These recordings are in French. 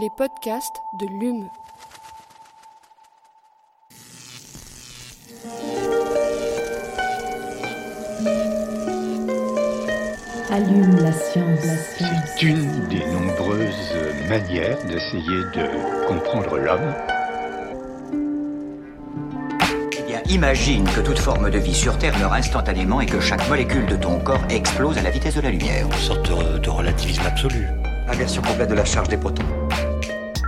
les podcasts de l'UM. Allume la science. C'est une des nombreuses manières d'essayer de comprendre l'homme. Eh bien, imagine que toute forme de vie sur Terre meurt instantanément et que chaque molécule de ton corps explose à la vitesse de la lumière. Une sorte de, de relativisme absolu. Inversion complète de la charge des protons.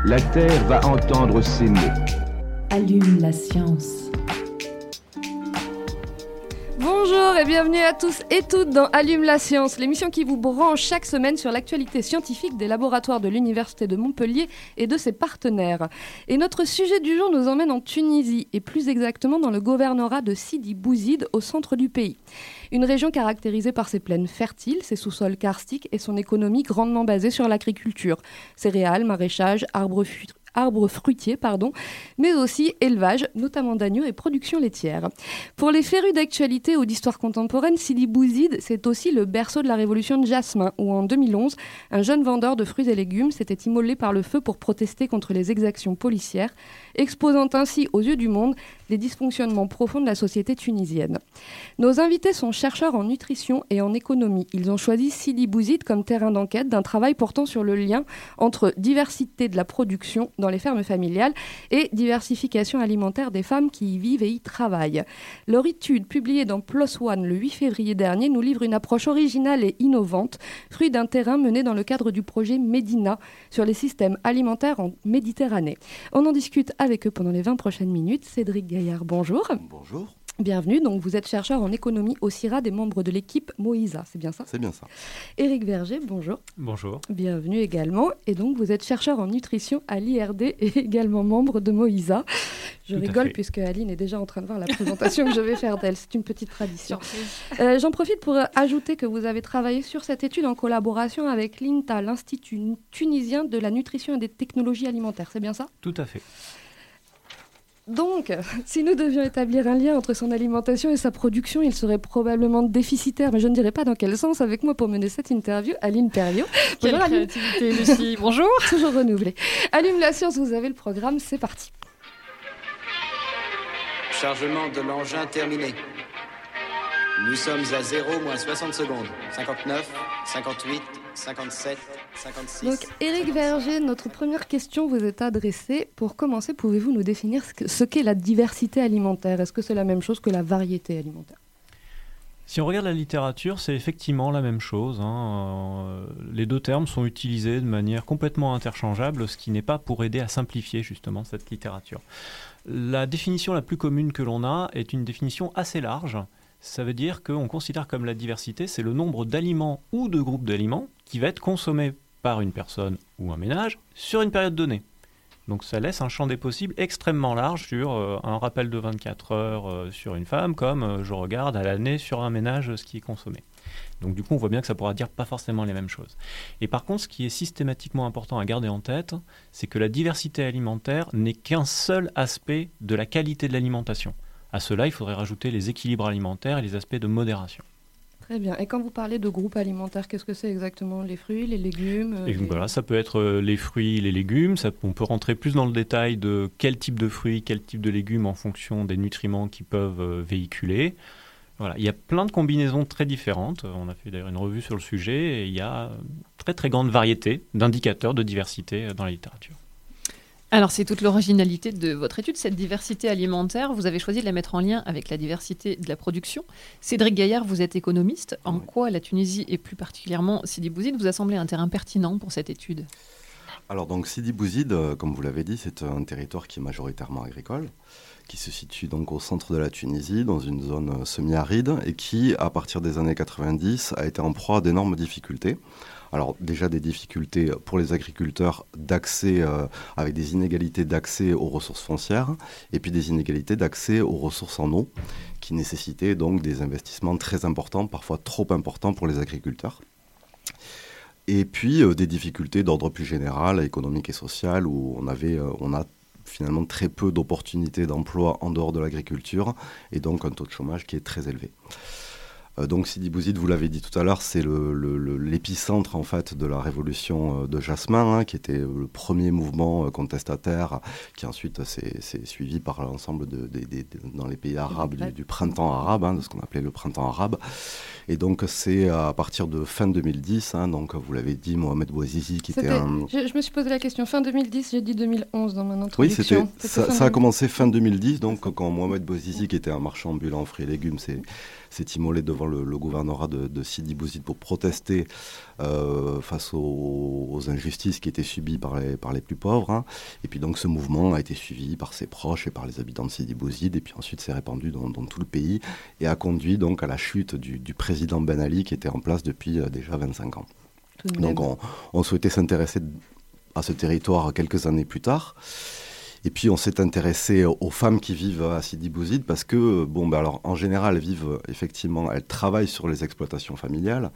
La Terre va entendre ces mots. Allume la science. Bienvenue à tous et toutes dans Allume la science, l'émission qui vous branche chaque semaine sur l'actualité scientifique des laboratoires de l'Université de Montpellier et de ses partenaires. Et notre sujet du jour nous emmène en Tunisie et plus exactement dans le gouvernorat de Sidi Bouzid au centre du pays. Une région caractérisée par ses plaines fertiles, ses sous-sols karstiques et son économie grandement basée sur l'agriculture, céréales, maraîchage, arbres arbres fruitiers, pardon, mais aussi élevage, notamment d'agneaux et production laitière. Pour les férus d'actualité ou d'histoire contemporaine, Sidi Bouzid, c'est aussi le berceau de la révolution de Jasmin, où en 2011, un jeune vendeur de fruits et légumes s'était immolé par le feu pour protester contre les exactions policières, exposant ainsi aux yeux du monde les dysfonctionnements profonds de la société tunisienne. Nos invités sont chercheurs en nutrition et en économie. Ils ont choisi Sidi Bouzid comme terrain d'enquête d'un travail portant sur le lien entre diversité de la production dans les fermes familiales et diversification alimentaire des femmes qui y vivent et y travaillent. Leur étude, publiée dans PLOS ONE le 8 février dernier, nous livre une approche originale et innovante, fruit d'un terrain mené dans le cadre du projet Medina sur les systèmes alimentaires en Méditerranée. On en discute avec eux pendant les 20 prochaines minutes. Cédric Gaillard, bonjour. Bonjour. Bienvenue, donc vous êtes chercheur en économie au CIRA des membres de l'équipe Moïsa, c'est bien ça? C'est bien ça. Éric Verger, bonjour. Bonjour. Bienvenue également. Et donc vous êtes chercheur en nutrition à l'IRD et également membre de Moïsa. Je Tout rigole puisque Aline est déjà en train de voir la présentation que je vais faire d'elle. C'est une petite tradition. Euh, J'en profite pour euh, ajouter que vous avez travaillé sur cette étude en collaboration avec l'INTA, l'Institut tunisien de la nutrition et des technologies alimentaires. C'est bien ça? Tout à fait. Donc, si nous devions établir un lien entre son alimentation et sa production, il serait probablement déficitaire, mais je ne dirais pas dans quel sens. Avec moi pour mener cette interview, Aline Perriot. Quelle Bonjour, Aline. Lucie. Bonjour. Toujours renouvelée. Allume la science, vous avez le programme, c'est parti. Chargement de l'engin terminé. Nous sommes à 0 moins 60 secondes. 59, 58, 57, 56. Donc, Éric Verger, notre première question vous est adressée. Pour commencer, pouvez-vous nous définir ce que- ce qu'est la diversité alimentaire? Est-ce que c'est la même chose que la variété alimentaire? Si on regarde la littérature, c'est effectivement la même chose. hein. Euh, les deux termes sont utilisés de manière complètement interchangeable, ce qui n'est pas pour aider à simplifier justement cette littérature. La définition la plus commune que l'on a est une définition assez large. Ça veut dire qu'on considère comme la diversité, c'est le nombre d'aliments ou de groupes d'aliments qui va être consommé par une personne ou un ménage sur une période donnée. Donc ça laisse un champ des possibles extrêmement large sur euh, un rappel de 24 heures euh, sur une femme, comme euh, je regarde à l'année sur un ménage ce qui est consommé. Donc du coup, on voit bien que ça pourra dire pas forcément les mêmes choses. Et par contre, ce qui est systématiquement important à garder en tête, c'est que la diversité alimentaire n'est qu'un seul aspect de la qualité de l'alimentation. À cela, il faudrait rajouter les équilibres alimentaires et les aspects de modération. Très bien. Et quand vous parlez de groupes alimentaires, qu'est-ce que c'est exactement? Les fruits, les légumes euh, Et les- voilà, ça peut être euh, les fruits, les légumes. Ça, on peut rentrer plus dans le détail de quel type de fruits, quel type de légumes en fonction des nutriments qu'ils peuvent euh, véhiculer. Voilà, il y a plein de combinaisons très différentes. On a fait d'ailleurs une revue sur le sujet et il y a une très très grande variété d'indicateurs de diversité dans la littérature. Alors, c'est toute l'originalité de votre étude, cette diversité alimentaire. Vous avez choisi de la mettre en lien avec la diversité de la production. Cédric Gaillard, vous êtes économiste. En Oui. quoi la Tunisie et plus particulièrement Sidi Bouzid vous a semblé un terrain pertinent pour cette étude? Alors donc Sidi Bouzid, euh, comme vous l'avez dit, c'est un territoire qui est majoritairement agricole, qui se situe donc au centre de la Tunisie, dans une zone euh, semi-aride, et qui, à partir des années 90, a été en proie à d'énormes difficultés. Alors déjà des difficultés pour les agriculteurs d'accès, euh, avec des inégalités d'accès aux ressources foncières, et puis des inégalités d'accès aux ressources en eau, qui nécessitaient donc des investissements très importants, parfois trop importants pour les agriculteurs. Et puis euh, des difficultés d'ordre plus général, économique et social, où on, avait, euh, on a finalement très peu d'opportunités d'emploi en dehors de l'agriculture, et donc un taux de chômage qui est très élevé. Euh, donc Sidi Bouzid, vous l'avez dit tout à l'heure, c'est l'épicentre en fait de la révolution euh, de Jasmin, hein, qui était le premier mouvement euh, contestataire, qui ensuite s'est suivi par l'ensemble de, dans les pays arabes du, printemps arabe, hein, de ce qu'on appelait le printemps arabe. Et donc c'est à partir de fin 2010, hein, donc vous l'avez dit, Mohamed Bouazizi, qui était un... Je, me suis posé la question fin 2010, j'ai dit 2011 dans mon introduction. Oui, ça, ça, a commencé fin 2010, donc quand Mohamed Bouazizi, qui était un marchand ambulant fruits et légumes, c'est s'est immolé devant le, gouvernorat de, Sidi Bouzid pour protester euh, face aux, injustices qui étaient subies par les, par les plus pauvres. Hein. Et puis donc ce mouvement a été suivi par ses proches et par les habitants de Sidi Bouzid, et puis ensuite s'est répandu dans, tout le pays et a conduit donc à la chute du, président Ben Ali qui était en place depuis euh, déjà 25 ans. Donc on souhaitait s'intéresser à ce territoire quelques années plus tard. Et puis on s'est intéressé aux femmes qui vivent à Sidi Bouzid parce que, bon, ben alors en général, elles vivent effectivement, elles travaillent sur les exploitations familiales,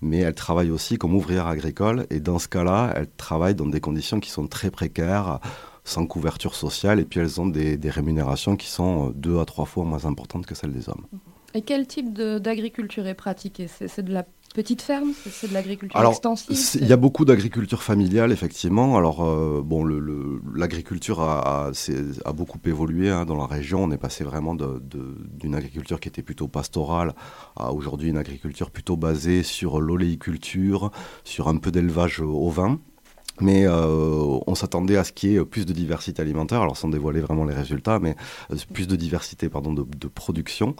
mais elles travaillent aussi comme ouvrières agricoles. Et dans ce cas-là, elles travaillent dans des conditions qui sont très précaires, sans couverture sociale, et puis elles ont des, des rémunérations qui sont deux à trois fois moins importantes que celles des hommes. Et quel type d'agriculture est pratiquée? C'est de la petite ferme C'est de l'agriculture extensive Il y a beaucoup d'agriculture familiale, effectivement. Alors, euh, bon, l'agriculture a, a, beaucoup évolué hein, dans la région. On est passé vraiment d'une agriculture qui était plutôt pastorale à aujourd'hui une agriculture plutôt basée sur l'oléiculture, sur un peu d'élevage au vin. Mais euh, on s'attendait à ce qu'il y ait plus de diversité alimentaire, alors sans dévoiler vraiment les résultats, mais euh, plus de diversité pardon, de, production,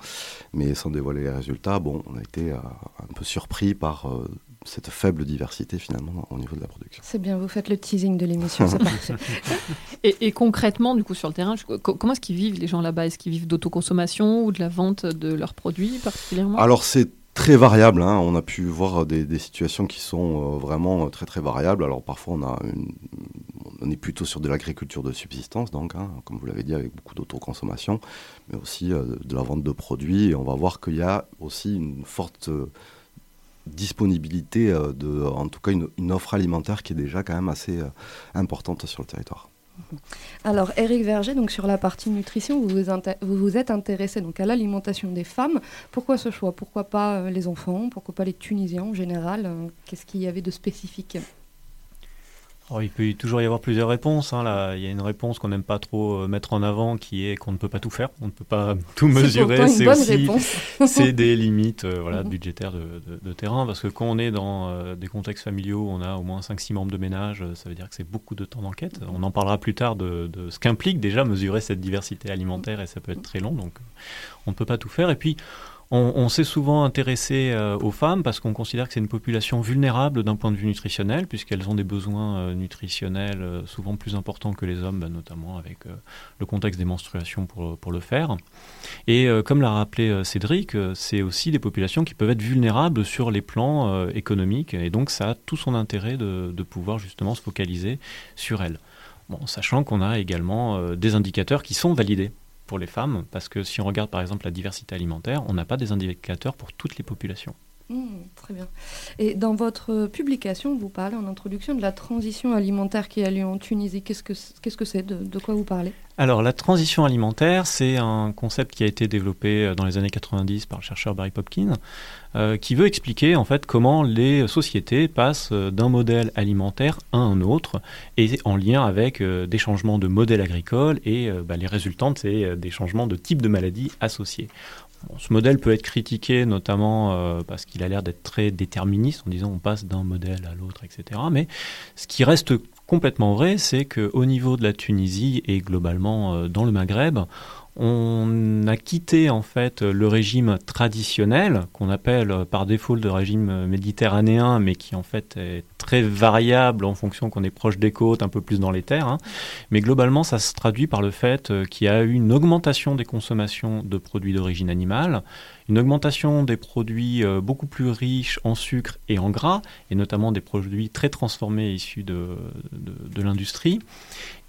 mais sans dévoiler les résultats, bon, on a été euh, un peu surpris par cette faible diversité finalement au niveau de la production. C'est bien, vous faites le teasing de l'émission, c'est parfait. Et, et, concrètement, du coup, sur le terrain, comment est-ce qu'ils vivent les gens là-bas? Est-ce qu'ils vivent d'autoconsommation ou de la vente de leurs produits particulièrement? Alors c'est très variable. Hein. On a pu voir des, situations qui sont euh, vraiment très très variables. Alors parfois on, est plutôt sur de l'agriculture de subsistance, donc hein, comme vous l'avez dit, avec beaucoup d'autoconsommation, mais aussi euh, de la vente de produits. Et on va voir qu'il y a aussi une forte euh, disponibilité en tout cas une, offre alimentaire qui est déjà quand même assez importante sur le territoire. Alors, Eric Verger, donc sur la partie nutrition, vous vous, êtes intéressé donc à l'alimentation des femmes. Pourquoi ce choix? Pourquoi pas euh, les enfants? Pourquoi pas les Tunisiens en général? Euh, Qu'est-ce qu'il y avait de spécifique? Il peut toujours y avoir plusieurs réponses. Hein, là. Il y a une réponse qu'on n'aime pas trop euh, mettre en avant, qui est qu'on ne peut pas tout faire, on ne peut pas tout mesurer. C'est aussi c'est des limites euh, voilà, mhm. budgétaires de, terrain, parce que quand on est dans euh, des contextes familiaux, on a au moins 5-6 membres de ménage, ça veut dire que c'est beaucoup de temps d'enquête. On en parlera plus tard de, de ce qu'implique déjà mesurer cette diversité alimentaire, et ça peut être très long, donc on ne peut pas tout faire. Et puis, on, s'est souvent intéressé euh, aux femmes parce qu'on considère que c'est une population vulnérable d'un point de vue nutritionnel, puisqu'elles ont des besoins euh, nutritionnels euh, souvent plus importants que les hommes, bah, notamment avec le contexte des menstruations pour, le faire. Et comme l'a rappelé Cédric, c'est aussi des populations qui peuvent être vulnérables sur les plans économiques, et donc ça a tout son intérêt de, de pouvoir justement se focaliser sur elles. Bon, sachant qu'on a également des indicateurs qui sont validés pour les femmes, parce que si on regarde par exemple la diversité alimentaire, on n'a pas des indicateurs pour toutes les populations. Mmh, très bien. Et dans votre publication, vous parlez en introduction de la transition alimentaire qui a lieu en Tunisie. Qu'est-ce que qu'est-ce que c'est? De, de, quoi vous parlez? Alors la transition alimentaire, c'est un concept qui a été développé euh, dans les années 90 par le chercheur Barry Popkin, euh, qui veut expliquer en fait comment les sociétés passent euh, d'un modèle alimentaire à un autre, et en lien avec des changements de modèle agricole et bah, les résultantes, c'est des changements de type de maladie associés ce modèle peut être critiqué notamment euh, parce qu'il a l'air d'être très déterministe en disant on passe d'un modèle à l'autre, etc. Mais ce qui reste complètement vrai, c'est qu'au niveau de la Tunisie et globalement euh, dans le Maghreb, on a quitté en fait le régime traditionnel qu'on appelle par défaut le régime méditerranéen, mais qui en fait est très variable en fonction qu'on est proche des côtes, un peu plus dans les terres. Hein. Mais globalement, ça se traduit par le fait euh, qu'il y a eu une augmentation des consommations de produits d'origine animale, une augmentation des produits euh, beaucoup plus riches en sucre et en gras, et notamment des produits très transformés issus de, de l'industrie.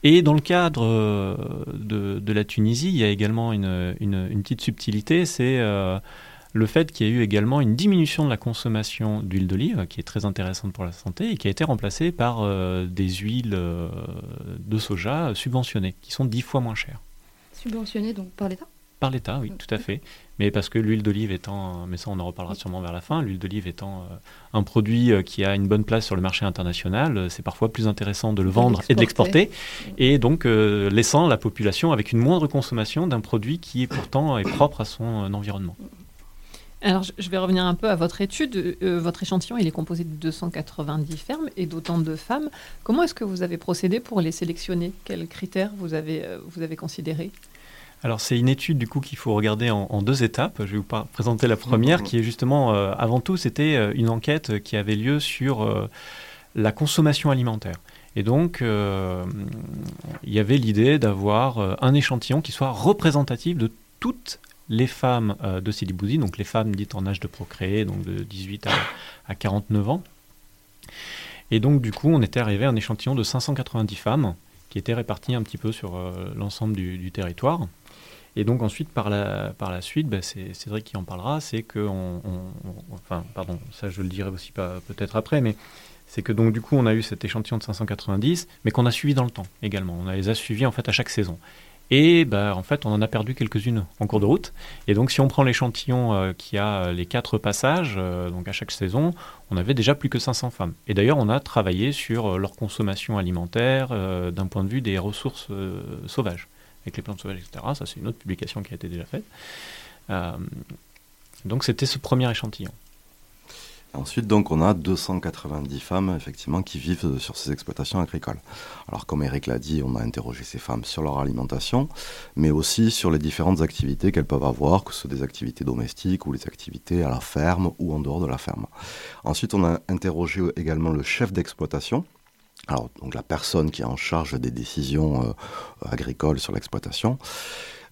Et dans le cadre euh, de, la Tunisie, il y a également une, petite subtilité, c'est euh, le fait qu'il y a eu également une diminution de la consommation d'huile d'olive, qui est très intéressante pour la santé, et qui a été remplacée par euh, des huiles de soja subventionnées, qui sont dix fois moins chères. Subventionnées donc par l'État? Par l'État, oui, tout à fait. Mais parce que l'huile d'olive étant, mais ça on en reparlera sûrement vers la fin, l'huile d'olive étant euh, un produit euh, qui a une bonne place sur le marché international, euh, c'est parfois plus intéressant de le vendre et de l'exporter, et donc laissant la population avec une moindre consommation d'un produit qui est pourtant est propre à son environnement. Alors, je vais revenir un peu à votre étude. votre échantillon, il est composé de 290 fermes et d'autant de femmes. Comment est-ce que vous avez procédé pour les sélectionner? Quels critères vous avez, vous avez considérés? Alors c'est une étude du coup qu'il faut regarder en, deux étapes. Je vais vous présenter la première qui est justement, euh, avant tout, c'était euh, une enquête qui avait lieu sur euh, la consommation alimentaire. Et donc, il y avait l'idée d'avoir un échantillon qui soit représentatif de toutes les femmes de Sidi Bouzi, donc les femmes dites en âge de procréer, donc de 18 à, 49 ans. Et donc, du coup, on était arrivé à un échantillon de 590 femmes qui étaient réparties un petit peu sur l'ensemble du, territoire. Et donc ensuite, par la, suite, bah, c'est Cédric qui en parlera, c'est que, on, enfin, pardon, ça je le dirai aussi peut-être après, mais c'est que donc du coup on a eu cet échantillon de 590, mais qu'on a suivi dans le temps également. On les a suivis en fait à chaque saison. Et bah, en fait, on en a perdu quelques-unes en cours de route. Et donc, si on prend l'échantillon euh, qui a les quatre passages, euh, donc à chaque saison, on avait déjà plus que 500 femmes. Et d'ailleurs, on a travaillé sur euh, leur consommation alimentaire d'un point de vue des ressources sauvages avec les plantes sauvages, etc. Ça, c'est une autre publication qui a été déjà faite. Euh, donc, c'était ce premier échantillon. Ensuite, donc, on a 290 femmes, effectivement, qui vivent sur ces exploitations agricoles. Alors, comme Eric l'a dit, on a interrogé ces femmes sur leur alimentation, mais aussi sur les différentes activités qu'elles peuvent avoir, que ce soit des activités domestiques ou les activités à la ferme ou en dehors de la ferme. Ensuite, on a interrogé également le chef d'exploitation, alors, donc la personne qui est en charge des décisions euh, agricoles sur l'exploitation,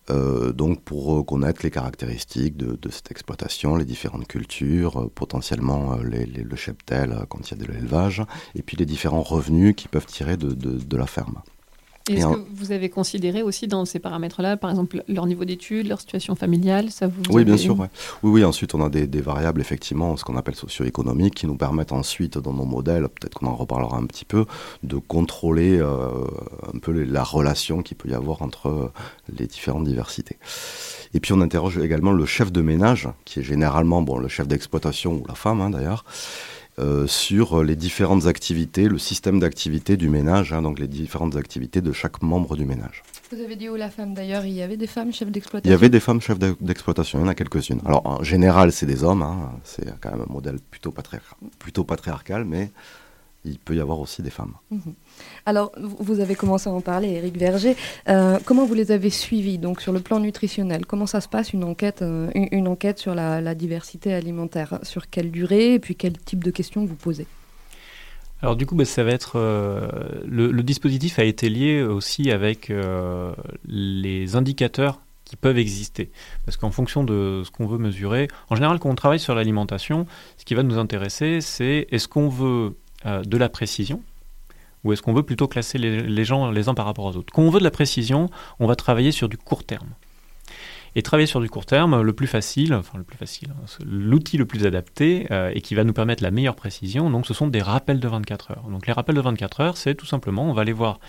euh, donc pour reconnaître les caractéristiques de, cette exploitation, les différentes cultures, euh, potentiellement le cheptel quand il y a de l'élevage, et puis les différents revenus qu'ils peuvent tirer de la ferme. Est-ce que vous avez considéré aussi dans ces paramètres-là, par exemple, leur niveau d'études, leur situation familiale ça vous Oui, bien sûr. Oui, oui, ensuite, on a des, variables, effectivement, ce qu'on appelle socio-économiques, qui nous permettent ensuite, dans nos modèles, peut-être qu'on en reparlera un petit peu, de contrôler euh, un peu la relation qu'il peut y avoir entre euh, les différentes diversités. Et puis, on interroge également le chef de ménage, qui est généralement bon, le chef d'exploitation, ou la femme hein, d'ailleurs, euh, sur les différentes activités, le système d'activité du ménage, hein, donc les différentes activités de chaque membre du ménage. Vous avez dit où la femme d'ailleurs Il y avait des femmes chefs d'exploitation Il y avait des femmes chefs d'exploitation, il y en a quelques-unes. Alors en général, c'est des hommes, hein, c'est quand même un modèle plutôt, plutôt patriarcal, mais il peut y avoir aussi des femmes. Mhm. Alors, vous avez commencé à en parler, Eric Verger. Euh, comment vous les avez suivis, donc sur le plan nutritionnel? Comment ça se passe une enquête, euh, une, enquête sur la, diversité alimentaire? Sur quelle durée et puis quel type de questions vous posez? Alors du coup, bah, ça va être euh, le, le, dispositif a été lié aussi avec les indicateurs qui peuvent exister. Parce qu'en fonction de ce qu'on veut mesurer, en général, quand on travaille sur l'alimentation, ce qui va nous intéresser, c'est est-ce qu'on veut de la précision ou est-ce qu'on veut plutôt classer les, gens les uns par rapport aux autres? Quand on veut de la précision, on va travailler sur du court terme. Et travailler sur du court terme, le plus facile, enfin le plus facile, hein, l'outil le plus adapté euh, et qui va nous permettre la meilleure précision, donc ce sont des rappels de 24 heures. Donc les rappels de 24 heures, c'est tout simplement, on va aller voir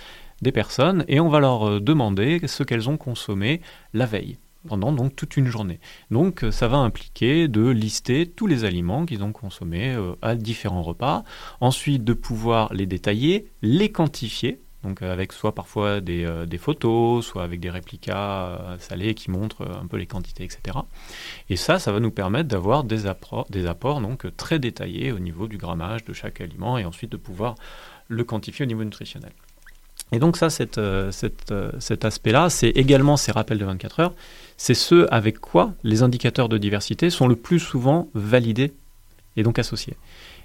des personnes et on va leur euh, demander ce qu'elles ont consommé la veille pendant donc toute une journée. Donc euh, ça va impliquer de lister tous les aliments qu'ils ont consommés euh, à différents repas, ensuite de pouvoir les détailler, les quantifier, donc euh, avec soit parfois des, photos, soit avec des réplicas salés qui montrent un peu les quantités, etc. Et ça, ça va nous permettre d'avoir des apports donc très détaillés au niveau du grammage de chaque aliment et ensuite de pouvoir le quantifier au niveau nutritionnel. Et donc ça, cet aspect-là, c'est également ces rappels de 24 heures, c'est ce avec quoi les indicateurs de diversité sont le plus souvent validés et donc associés.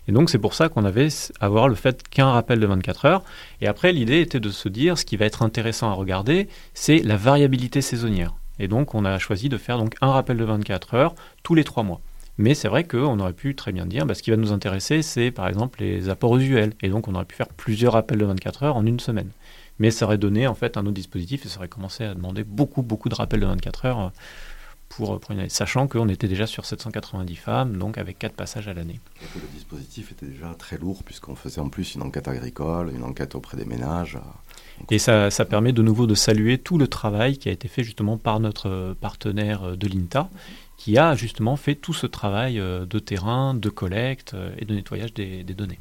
Et donc c'est pour ça qu'on avait avoir le fait qu'un rappel de 24 heures. Et après l'idée était de se dire ce qui va être intéressant à regarder, c'est la variabilité saisonnière. Et donc on a choisi de faire donc un rappel de 24 heures tous les trois mois. Mais c'est vrai qu'on aurait pu très bien dire, bah, ce qui va nous intéresser, c'est par exemple les apports usuels. Et donc on aurait pu faire plusieurs rappels de 24 heures en une semaine mais ça aurait donné en fait un autre dispositif et ça aurait commencé à demander beaucoup beaucoup de rappels de 24 heures pour, pour une année, sachant qu'on était déjà sur 790 femmes, donc avec 4 passages à l'année. Le dispositif était déjà très lourd, puisqu'on faisait en plus une enquête agricole, une enquête auprès des ménages. Et ça, ça, permet de nouveau de saluer tout le travail qui a été fait justement par notre partenaire de l'INTA, qui a justement fait tout ce travail de terrain, de collecte et de nettoyage des, des données.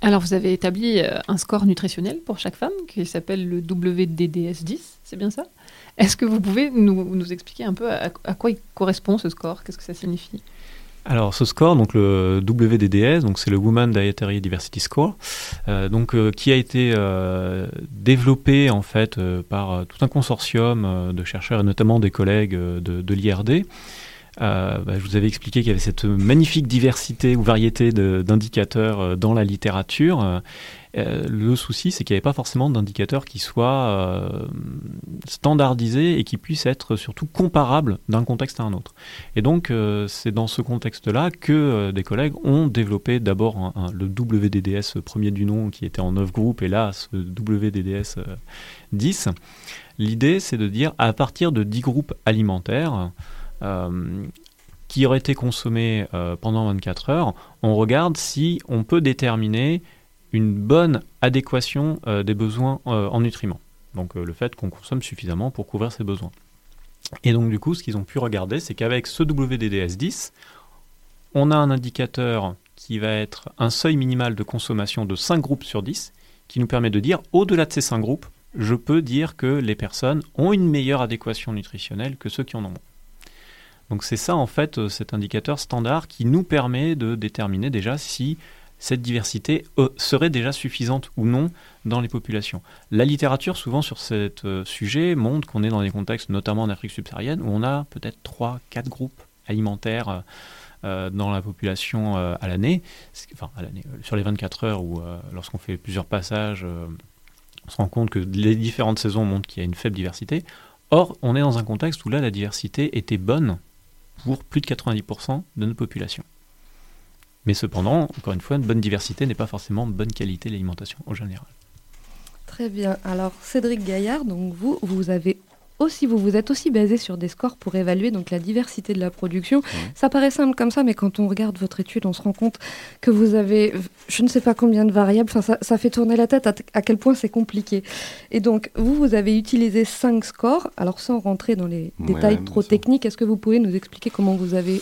Alors, vous avez établi un score nutritionnel pour chaque femme qui s'appelle le WDDS10, c'est bien ça? Est-ce que vous pouvez nous, expliquer un peu à, quoi il correspond ce score? Qu'est-ce que ça signifie? Alors ce score, donc le WDDS, c'est le Woman Dietary Diversity Score, euh, donc euh, qui a été euh, développé en fait euh, par tout un consortium de chercheurs et notamment des collègues de l'IRD. Euh, bah, je vous avais expliqué qu'il y avait cette magnifique diversité ou variété d'indicateurs dans la littérature. Euh, le souci, c'est qu'il n'y avait pas forcément d'indicateurs qui soient euh, standardisés et qui puissent être surtout comparables d'un contexte à un autre. Et donc, euh, c'est dans ce contexte-là que des collègues ont développé d'abord le WDDS premier du nom qui était en 9 groupes et là, ce WDDS 10. L'idée, c'est de dire à partir de 10 groupes alimentaires, qui auraient été consommés pendant 24 heures, on regarde si on peut déterminer une bonne adéquation euh, des besoins euh, en nutriments. Donc euh, le fait qu'on consomme suffisamment pour couvrir ses besoins. Et donc du coup, ce qu'ils ont pu regarder, c'est qu'avec ce WDDS10, on a un indicateur qui va être un seuil minimal de consommation de 5 groupes sur 10, qui nous permet de dire, au-delà de ces 5 groupes, je peux dire que les personnes ont une meilleure adéquation nutritionnelle que ceux qui en ont moins. Donc c'est ça en fait cet indicateur standard qui nous permet de déterminer déjà si cette diversité euh, serait déjà suffisante ou non dans les populations. La littérature, souvent sur ce euh, sujet, montre qu'on est dans des contextes, notamment en Afrique subsaharienne, où on a peut-être 3-4 groupes alimentaires euh, dans la population à l'année, enfin à l'année, sur les 24 heures, ou lorsqu'on fait plusieurs passages, on se rend compte que les différentes saisons montrent qu'il y a une faible diversité. Or, on est dans un contexte où là, la diversité était bonne pour plus de 90% de notre population. Mais cependant, encore une fois, une bonne diversité n'est pas forcément bonne qualité l'alimentation en général. Très bien. Alors Cédric Gaillard, donc vous, vous avez aussi, vous vous êtes aussi basé sur des scores pour évaluer donc la diversité de la production. Ça paraît simple comme ça, mais quand on regarde votre étude, on se rend compte que vous avez, je ne sais pas combien de variables. Enfin, ça, ça fait tourner la tête à, quel point c'est compliqué. Et donc, vous, vous avez utilisé cinq scores. Alors, sans rentrer dans les détails trop techniques, est-ce que vous pouvez nous expliquer comment vous avez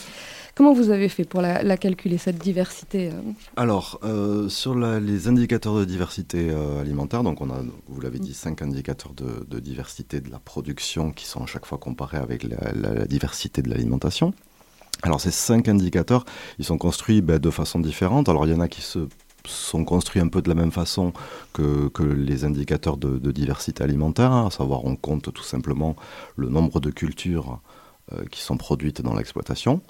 Comment vous avez fait pour la, calculer, cette diversité euh? Alors, euh, sur les indicateurs de diversité euh, alimentaire, donc on a, vous l'avez dit, cinq indicateurs de, diversité de la production qui sont à chaque fois comparés avec la, diversité de l'alimentation. Alors ces cinq indicateurs, ils sont construits ben, de façon différente. Alors il y en a qui sont construits un peu de la même façon que, les indicateurs de, diversité alimentaire, hein, à savoir on compte tout simplement le nombre de cultures qui sont produites dans l'exploitation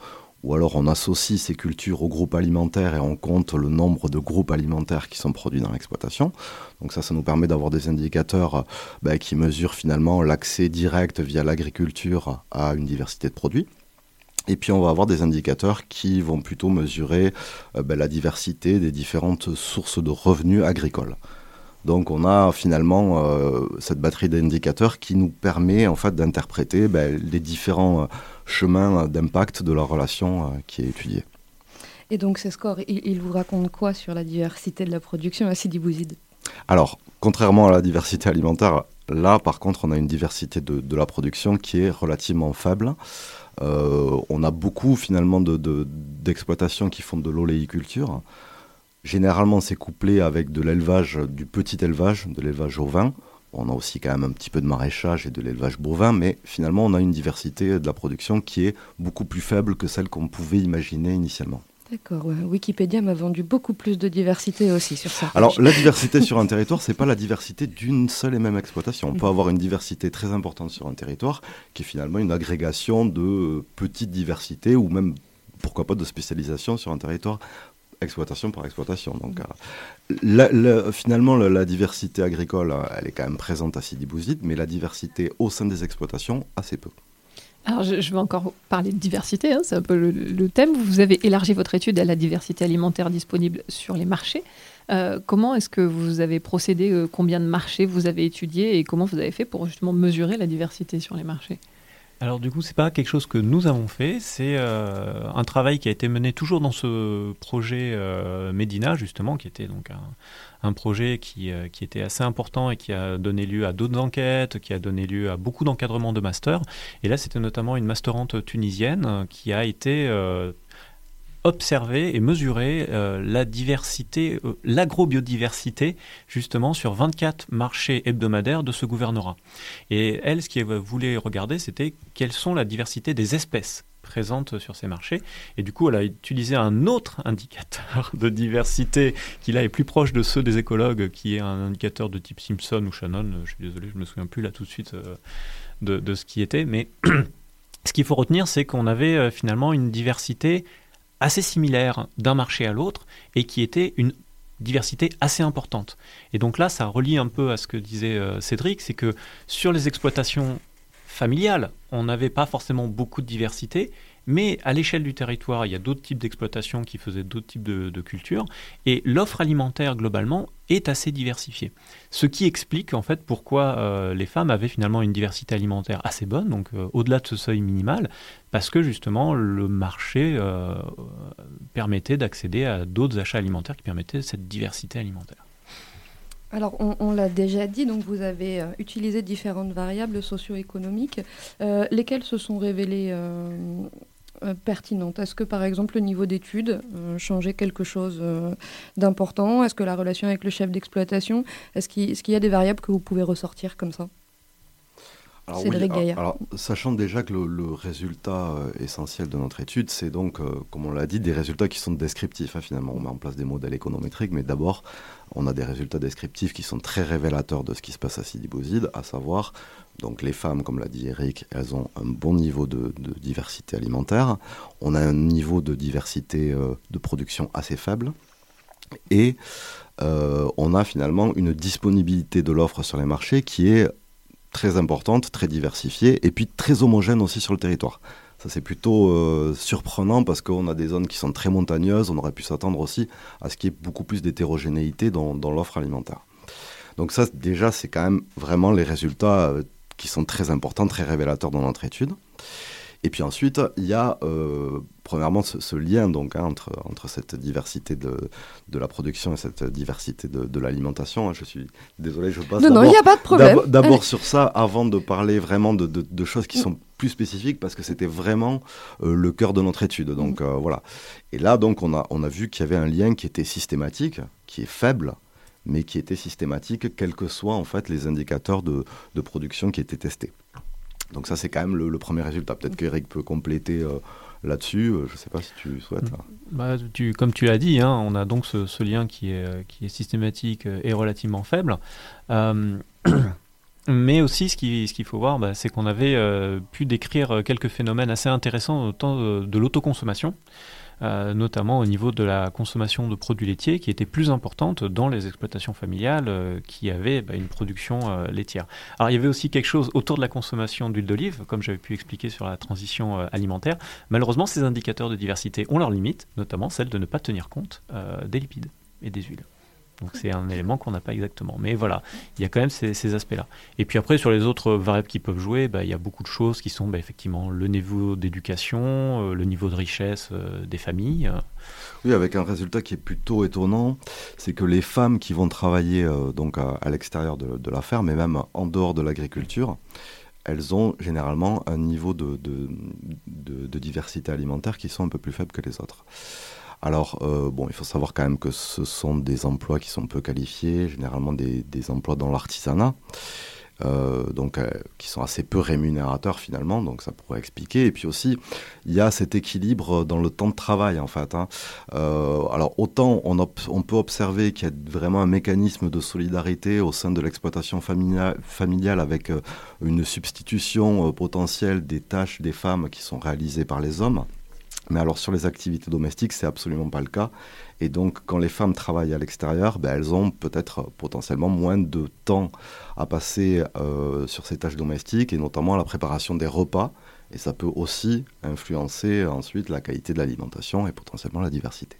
ou alors on associe ces cultures au groupe alimentaire et on compte le nombre de groupes alimentaires qui sont produits dans l'exploitation. Donc ça, ça nous permet d'avoir des indicateurs bah, qui mesurent finalement l'accès direct via l'agriculture à une diversité de produits. Et puis on va avoir des indicateurs qui vont plutôt mesurer euh, bah, la diversité des différentes sources de revenus agricoles. Donc on a finalement euh, cette batterie d'indicateurs qui nous permet en fait d'interpréter bah, les différents euh, chemin d'impact de la relation euh, qui est étudiée. Et donc ces scores, ils, vous racontent quoi sur la diversité de la production à Sidi Bouzid Alors, contrairement à la diversité alimentaire, là par contre on a une diversité de, la production qui est relativement faible. Euh, on a beaucoup finalement d'exploitations de, qui font de l'oléiculture. Généralement, c'est couplé avec de l'élevage, du petit élevage, de l'élevage au vin. On a aussi quand même un petit peu de maraîchage et de l'élevage bovin, mais finalement on a une diversité de la production qui est beaucoup plus faible que celle qu'on pouvait imaginer initialement. D'accord, Wikipédia m'a vendu beaucoup plus de diversité aussi sur ça. Alors la diversité sur un territoire, c'est pas la diversité d'une seule et même exploitation. On peut avoir une diversité très importante sur un territoire qui est finalement une agrégation de petites diversités ou même pourquoi pas de spécialisation sur un territoire exploitation par exploitation. Donc, euh, finalement, la, diversité agricole, euh, elle est quand même présente à Sidi Bouzid, mais la diversité au sein des exploitations, assez peu. Alors, je, vais encore parler de diversité, hein, c'est un peu le, thème. Vous avez élargi votre étude à la diversité alimentaire disponible sur les marchés. Euh, comment est-ce que vous avez procédé Combien de marchés vous avez étudiés et comment vous avez fait pour justement mesurer la diversité sur les marchés? Alors du coup, c'est pas quelque chose que nous avons fait, c'est euh, un travail qui a été mené toujours dans ce projet euh, Medina justement, qui était donc un, projet qui, euh, qui, était assez important et qui a donné lieu à d'autres enquêtes, qui a donné lieu à beaucoup d'encadrements de master. Et là, c'était notamment une masterante tunisienne qui a été observer et mesurer euh, la diversité, euh, l'agrobiodiversité, justement, sur 24 marchés hebdomadaires de ce gouvernorat. Et elle, ce qu'elle voulait regarder, c'était quelles sont la diversité des espèces présentes sur ces marchés. Et du coup, elle a utilisé un autre indicateur de diversité qui là est plus proche de ceux des écologues, qui est un indicateur de type Simpson ou Shannon. Je suis désolé, je me souviens plus là tout de suite euh, de, de, ce qui était, mais ce qu'il faut retenir, c'est qu'on avait finalement une diversité assez similaire d'un marché à l'autre et qui était une diversité assez importante. Et donc là, ça relie un peu à ce que disait euh, Cédric, c'est que sur les exploitations familiales, on n'avait pas forcément beaucoup de diversité, mais à l'échelle du territoire, il y a d'autres types d'exploitations qui faisaient d'autres types de, cultures, et l'offre alimentaire globalement est assez diversifiée. Ce qui explique en fait pourquoi euh, les femmes avaient finalement une diversité alimentaire assez bonne, donc euh, au-delà de ce seuil minimal, parce que justement le marché euh, permettait d'accéder à d'autres achats alimentaires qui permettaient cette diversité alimentaire. Alors, on, l'a déjà dit, donc vous avez utilisé différentes variables socio-économiques, lesquelles se sont révélées pertinente. Est-ce que par exemple le niveau d'études euh, changeait quelque chose euh, d'important? Est-ce que la relation avec le chef d'exploitation Est-ce qu'il y a des variables que vous pouvez ressortir comme ça? Alors, Cédric alors, sachant déjà que le, résultat essentiel de notre étude, c'est donc, comme on l'a dit, des résultats qui sont descriptifs. Hein, finalement, on met en place des modèles économétriques, mais d'abord, on a des résultats descriptifs qui sont très révélateurs de ce qui se passe à Sidi Bouzid, à savoir donc les femmes, comme l'a dit Eric, elles ont un bon niveau de, diversité alimentaire. On a un niveau de diversité euh, de production assez faible. Et euh, on a finalement une disponibilité de l'offre sur les marchés qui est très importante, très diversifiée, et puis très homogène aussi sur le territoire. Ça c'est plutôt euh, surprenant parce qu'on a des zones qui sont très montagneuses, on aurait pu s'attendre aussi à ce qu'il y ait beaucoup plus d'hétérogénéité dans, dans l'offre alimentaire. Donc ça déjà c'est quand même vraiment les résultats qui sont très importants, très révélateurs dans notre étude. Et puis ensuite, il y a euh, premièrement ce, lien donc, hein, entre, entre cette diversité de, de, la production et cette diversité de, de l'alimentation. Hein. Je suis désolé, je passe non, non, il n'y a pas de problème. D'abord sur ça, avant de parler vraiment de, de choses qui sont plus spécifiques, parce que c'était vraiment euh, le cœur de notre étude. Donc euh, voilà. Et là, donc, on a, on a vu qu'il y avait un lien qui était systématique, qui est faible, mais qui était systématique, quels que soient en fait les indicateurs de, production qui étaient testés. Donc ça, c'est quand même le, premier résultat. Peut-être qu'Eric peut compléter euh, là-dessus. Euh, je ne sais pas si tu souhaites. Bah, tu, comme tu l'as dit, hein, on a donc ce, lien qui est, qui est systématique et relativement faible. Euh, mais aussi, ce qu'il ce faut voir, bah, c'est qu'on avait pu décrire quelques phénomènes assez intéressants autant de l'autoconsommation. Euh, notamment au niveau de la consommation de produits laitiers qui était plus importante dans les exploitations familiales euh, qui avaient bah, une production euh, laitière. Alors il y avait aussi quelque chose autour de la consommation d'huile d'olive, comme j'avais pu expliquer sur la transition alimentaire. Malheureusement, ces indicateurs de diversité ont leurs limites, notamment celle de ne pas tenir compte des lipides et des huiles. Donc c'est un élément qu'on n'a pas exactement. Mais voilà, il y a quand même ces, aspects-là. Et puis après, sur les autres variables qui peuvent jouer, bah, il y a beaucoup de choses qui sont bah, effectivement le niveau d'éducation, euh, le niveau de richesse euh, des familles. Oui, avec un résultat qui est plutôt étonnant, c'est que les femmes qui vont travailler euh, donc à, l'extérieur de, la ferme et même en dehors de l'agriculture, elles ont généralement un niveau de, de, diversité alimentaire qui sont un peu plus faibles que les autres. Alors, euh, bon, il faut savoir quand même que ce sont des emplois qui sont peu qualifiés, généralement des, emplois dans l'artisanat. Euh, donc euh, qui sont assez peu rémunérateurs finalement, donc ça pourrait expliquer. Et puis aussi, il y a cet équilibre dans le temps de travail en fait. Hein. alors autant on, on peut observer qu'il y a vraiment un mécanisme de solidarité au sein de l'exploitation familiale avec une substitution potentielle des tâches des femmes qui sont réalisées par les hommes. Mais alors sur les activités domestiques, c'est absolument pas le cas. Et donc quand les femmes travaillent à l'extérieur, ben, elles ont peut-être potentiellement moins de temps à passer euh, sur ces tâches domestiques et notamment la préparation des repas. Et ça peut aussi influencer ensuite la qualité de l'alimentation et potentiellement la diversité.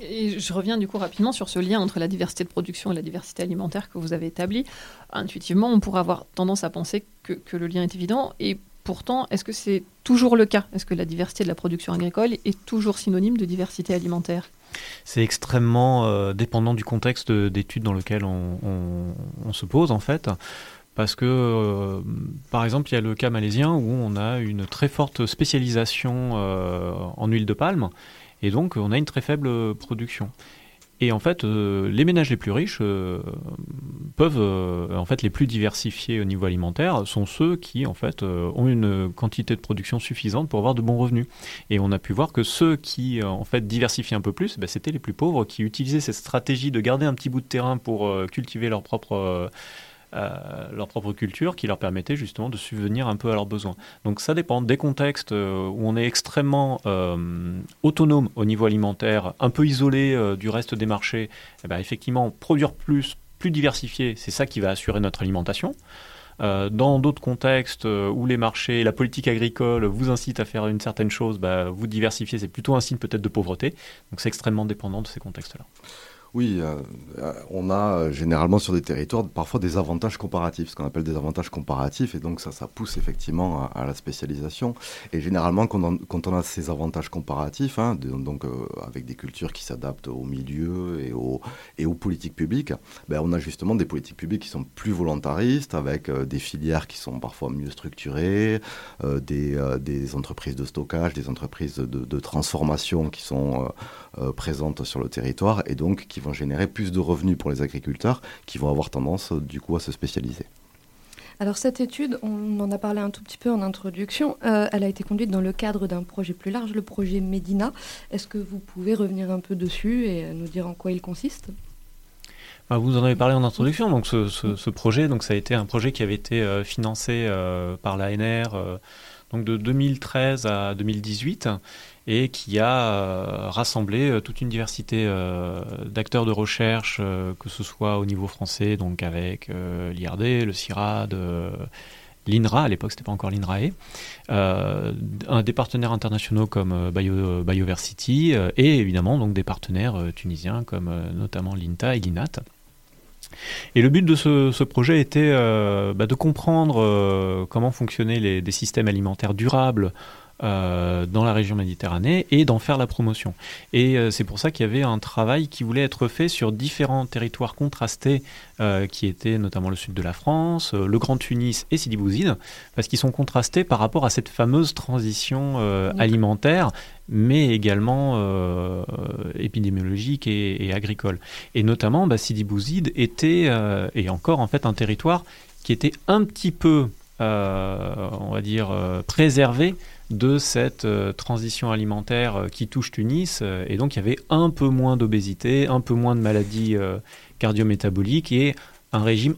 Et je reviens du coup rapidement sur ce lien entre la diversité de production et la diversité alimentaire que vous avez établi. Intuitivement, on pourrait avoir tendance à penser que, que le lien est évident. Et Pourtant, est-ce que c'est toujours le cas? Est-ce que la diversité de la production agricole est toujours synonyme de diversité alimentaire? C'est extrêmement euh, dépendant du contexte d'études dans lequel on, on, se pose en fait. Parce que, euh, par exemple, il y a le cas malaisien où on a une très forte spécialisation euh, en huile de palme et donc on a une très faible production. Et en fait, euh, les ménages les plus riches euh, peuvent, euh, en fait, les plus diversifiés au niveau alimentaire sont ceux qui, en fait, ont une quantité de production suffisante pour avoir de bons revenus. Et on a pu voir que ceux qui, en fait, diversifient un peu plus, ben, c'était les plus pauvres qui utilisaient cette stratégie de garder un petit bout de terrain pour cultiver leur propre euh, leur propre culture qui leur permettait justement de subvenir un peu à leurs besoins. Donc ça dépend des contextes euh, où on est extrêmement euh, autonome au niveau alimentaire, un peu isolé du reste des marchés. Eh ben, effectivement, produire plus, plus diversifié, c'est ça qui va assurer notre alimentation. dans d'autres contextes où les marchés, la politique agricole vous incite à faire une certaine chose, bah, vous diversifier, c'est plutôt un signe peut-être de pauvreté. Donc c'est extrêmement dépendant de ces contextes-là. Oui, euh, euh, on a euh, généralement sur des territoires parfois des avantages comparatifs, ce qu'on appelle des avantages comparatifs, et donc ça, ça pousse effectivement à, la spécialisation. Et généralement, quand on, a ces avantages comparatifs, hein, donc avec des cultures qui s'adaptent au milieu et, aux politiques publiques, ben, on a justement des politiques publiques qui sont plus volontaristes, avec des filières qui sont parfois mieux structurées, des, entreprises de stockage, des entreprises de transformation qui sont présentes sur le territoire, et donc qui vont générer plus de revenus pour les agriculteurs qui vont avoir tendance du coup à se spécialiser. Alors cette étude, on en a parlé un tout petit peu en introduction, euh, elle a été conduite dans le cadre d'un projet plus large, le projet Medina. Est-ce que vous pouvez revenir un peu dessus et nous dire en quoi il consiste? Bah, vous en avez parlé en introduction, donc ce, projet, donc ça a été un projet qui avait été euh, financé euh, par l'ANR donc de 2013 à 2018 et qui a euh, rassemblé euh, toute une diversité euh, d'acteurs de recherche, que ce soit au niveau français, donc avec l'IRD, le CIRAD, l'INRA, à l'époque c'était pas encore l'INRAE, des partenaires internationaux comme Bio, Bioversity et évidemment donc des partenaires tunisiens comme notamment l'INTA et l'INAT. Et le but de ce, projet était bah, de comprendre comment fonctionnaient des systèmes alimentaires durables euh, dans la région Méditerranée et d'en faire la promotion. Et euh, c'est pour ça qu'il y avait un travail qui voulait être fait sur différents territoires contrastés, euh, qui étaient notamment le sud de la France, le Grand Tunis et Sidi Bouzid, parce qu'ils sont contrastés par rapport à cette fameuse transition alimentaire, mais également épidémiologique et, agricole. Et notamment, bah, Sidi Bouzid était, et encore en fait, un territoire qui était un petit peu, on va dire, préservé de cette euh, transition alimentaire euh, qui touche Tunis. Euh, et donc il y avait un peu moins d'obésité, un peu moins de maladies cardiométaboliques et un régime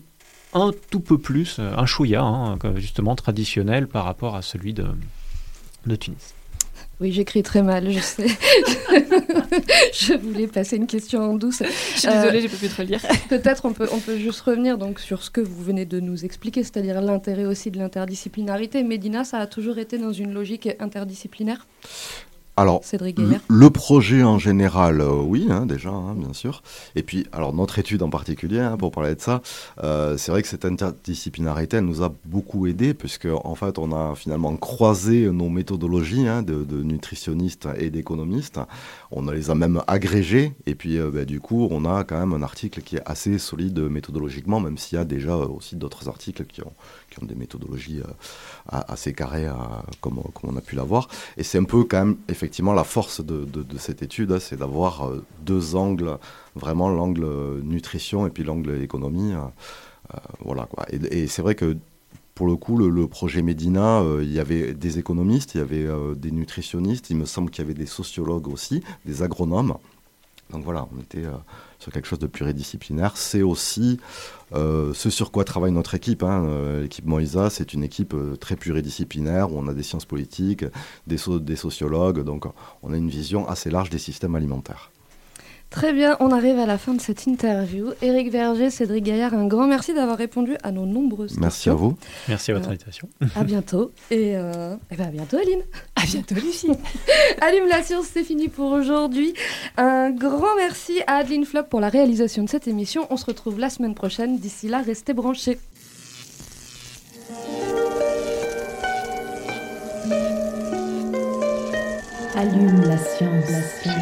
un tout peu plus, un chouïa, hein, justement traditionnel par rapport à celui de Tunis. Oui, j'écris très mal, je sais. je voulais passer une question en douce. Je suis désolée, euh, j'ai pas pu te relire. Peut-être on peut, on peut juste revenir donc sur ce que vous venez de nous expliquer, c'est-à-dire l'intérêt aussi de l'interdisciplinarité. Medina, ça a toujours été dans une logique interdisciplinaire? Alors, le projet en général, euh, oui, hein, déjà, hein, bien sûr. Et puis, alors notre étude en particulier, hein, pour parler de ça, euh, c'est vrai que cette interdisciplinarité, elle nous a beaucoup aidé, puisque en fait, on a finalement croisé nos méthodologies de, nutritionnistes et d'économistes. On les a même agrégées, et puis euh, bah, du coup, on a quand même un article qui est assez solide méthodologiquement, même s'il y a déjà aussi d'autres articles qui ont, qui ont des méthodologies assez carrées, euh, comme, on a pu l'avoir. Et c'est un peu quand même effectivement la force de, cette étude, hein, c'est d'avoir euh, deux angles, vraiment l'angle nutrition et puis l'angle économie. voilà quoi. Et, c'est vrai que pour le coup, le, projet Médina, il y avait des économistes, il y avait des nutritionnistes, il me semble qu'il y avait des sociologues aussi, des agronomes. Donc voilà, on était sur quelque chose de pluridisciplinaire. C'est aussi euh, ce sur quoi travaille notre équipe. Hein. Euh, l'équipe Moïsa, c'est une équipe euh, très pluridisciplinaire où on a des sciences politiques, des, des sociologues, donc on a une vision assez large des systèmes alimentaires. Très bien, on arrive à la fin de cette interview. Éric Verger, Cédric Gaillard, un grand merci d'avoir répondu à nos nombreuses merci questions. Merci à vous. Merci à votre euh, invitation. À bientôt. Et, euh, eh ben à bientôt, Aline. À bientôt, Lucie. Allume la science, c'est fini pour aujourd'hui. Un grand merci à Adeline Flop pour la réalisation de cette émission. On se retrouve la semaine prochaine. D'ici là, restez branchés. Allume la science. La science.